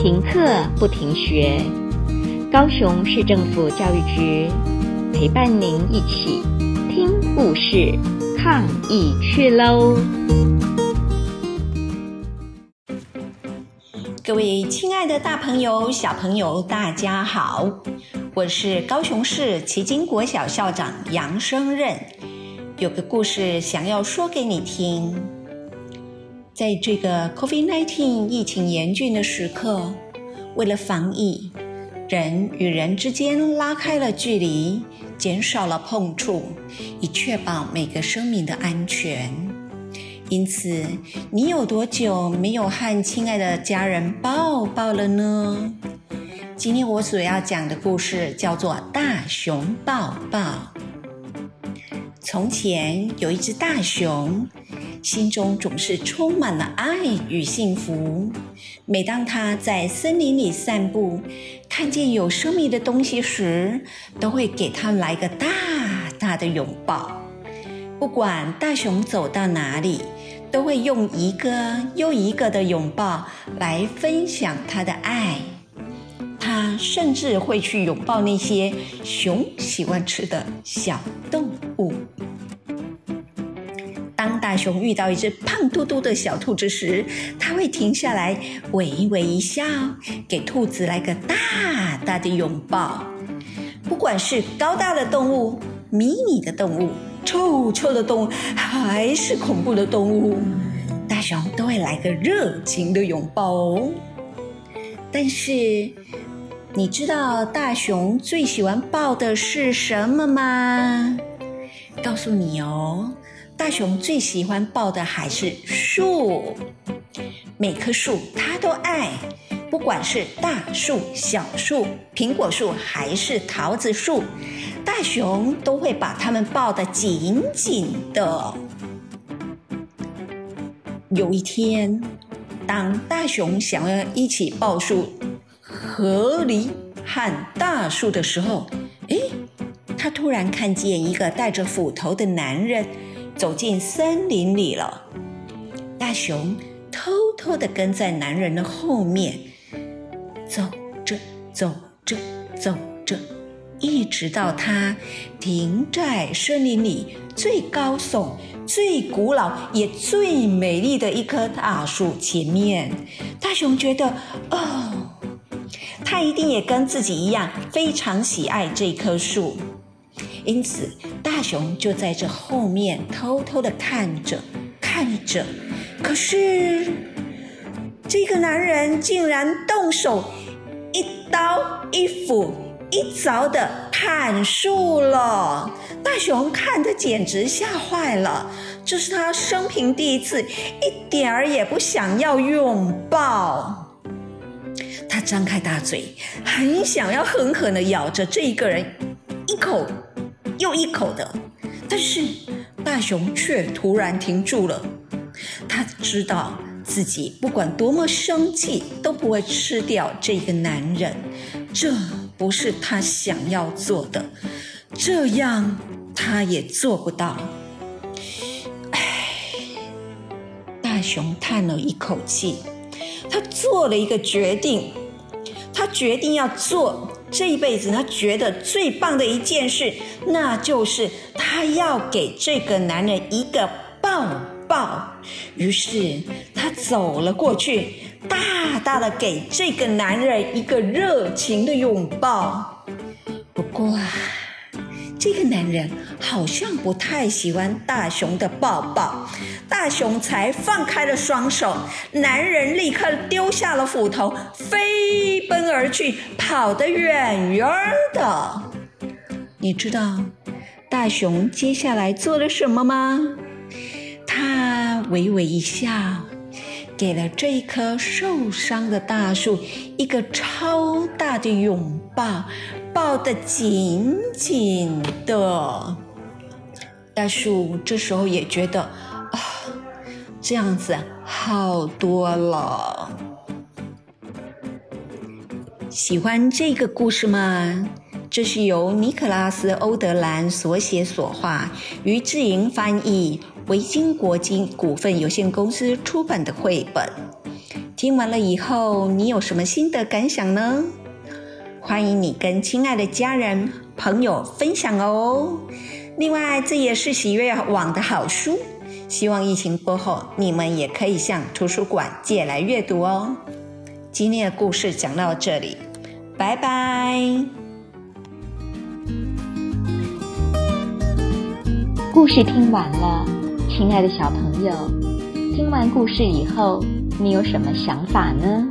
停课不停学，高雄市政府教育局陪伴您一起听故事、抗疫去喽！各位亲爱的大朋友、小朋友，大家好，我是高雄市旗津国小校长杨生任，有个故事想要说给你听。在这个 COVID-19 疫情严峻的时刻，为了防疫，人与人之间拉开了距离，减少了碰触，以确保每个生命的安全。因此，你有多久没有和亲爱的家人抱抱了呢？今天我所要讲的故事叫做《大熊抱抱》。从前有一只大熊。心中总是充满了爱与幸福。每当他在森林里散步，看见有生命的东西时，都会给他来个大大的拥抱。不管大熊走到哪里，都会用一个又一个的拥抱来分享他的爱。他甚至会去拥抱那些熊喜欢吃的小动物。大熊遇到一只胖嘟嘟的小兔子时，他会停下来，微微一笑，给兔子来个大大的拥抱。不管是高大的动物、迷你的动物、臭臭的动物，还是恐怖的动物，大熊都会来个热情的拥抱哦。但是，你知道大熊最喜欢抱的是什么吗？告诉你哦。大熊最喜欢抱的还是树，每棵树它都爱，不管是大树、小树、苹果树还是桃子树，大熊都会把它们抱得紧紧的。有一天，当大熊想要一起抱树、河狸和大树的时候，诶，他突然看见一个带着斧头的男人。走进森林里了，大熊偷偷地跟在男人的后面，走着走着走着，一直到他停在森林里最高耸、最古老也最美丽的一棵大树前面。大熊觉得，哦，他一定也跟自己一样非常喜爱这棵树。因此，大熊就在这后面偷偷的看着，看着。可是，这个男人竟然动手，一刀一斧一凿的砍树了。大熊看得简直吓坏了，这是他生平第一次，一点儿也不想要拥抱。他张开大嘴，很想要狠狠地咬着这一个人一口。又一口的，但是大熊却突然停住了。他知道自己不管多么生气，都不会吃掉这个男人。这不是他想要做的，这样他也做不到。唉，大熊叹了一口气，他做了一个决定，他决定要做。这一辈子，他觉得最棒的一件事，那就是他要给这个男人一个抱抱。于是，他走了过去，大大的给这个男人一个热情的拥抱。不过啊，这个男人好像不太喜欢大熊的抱抱。大熊才放开了双手，男人立刻丢下了斧头，飞奔而去，跑得远远的。你知道大熊接下来做了什么吗？他微微一笑，给了这一棵受伤的大树一个超大的拥抱，抱得紧紧的。大树这时候也觉得啊。这样子好多了。喜欢这个故事吗？这是由尼克拉斯·欧德兰所写所画，于志莹翻译，维京国际股份有限公司出版的绘本。听完了以后，你有什么心得感想呢？欢迎你跟亲爱的家人、朋友分享哦。另外，这也是喜悦网的好书，希望疫情过后，你们也可以向图书馆借来阅读哦。今天的故事讲到这里，拜拜。故事听完了，亲爱的小朋友，听完故事以后，你有什么想法呢？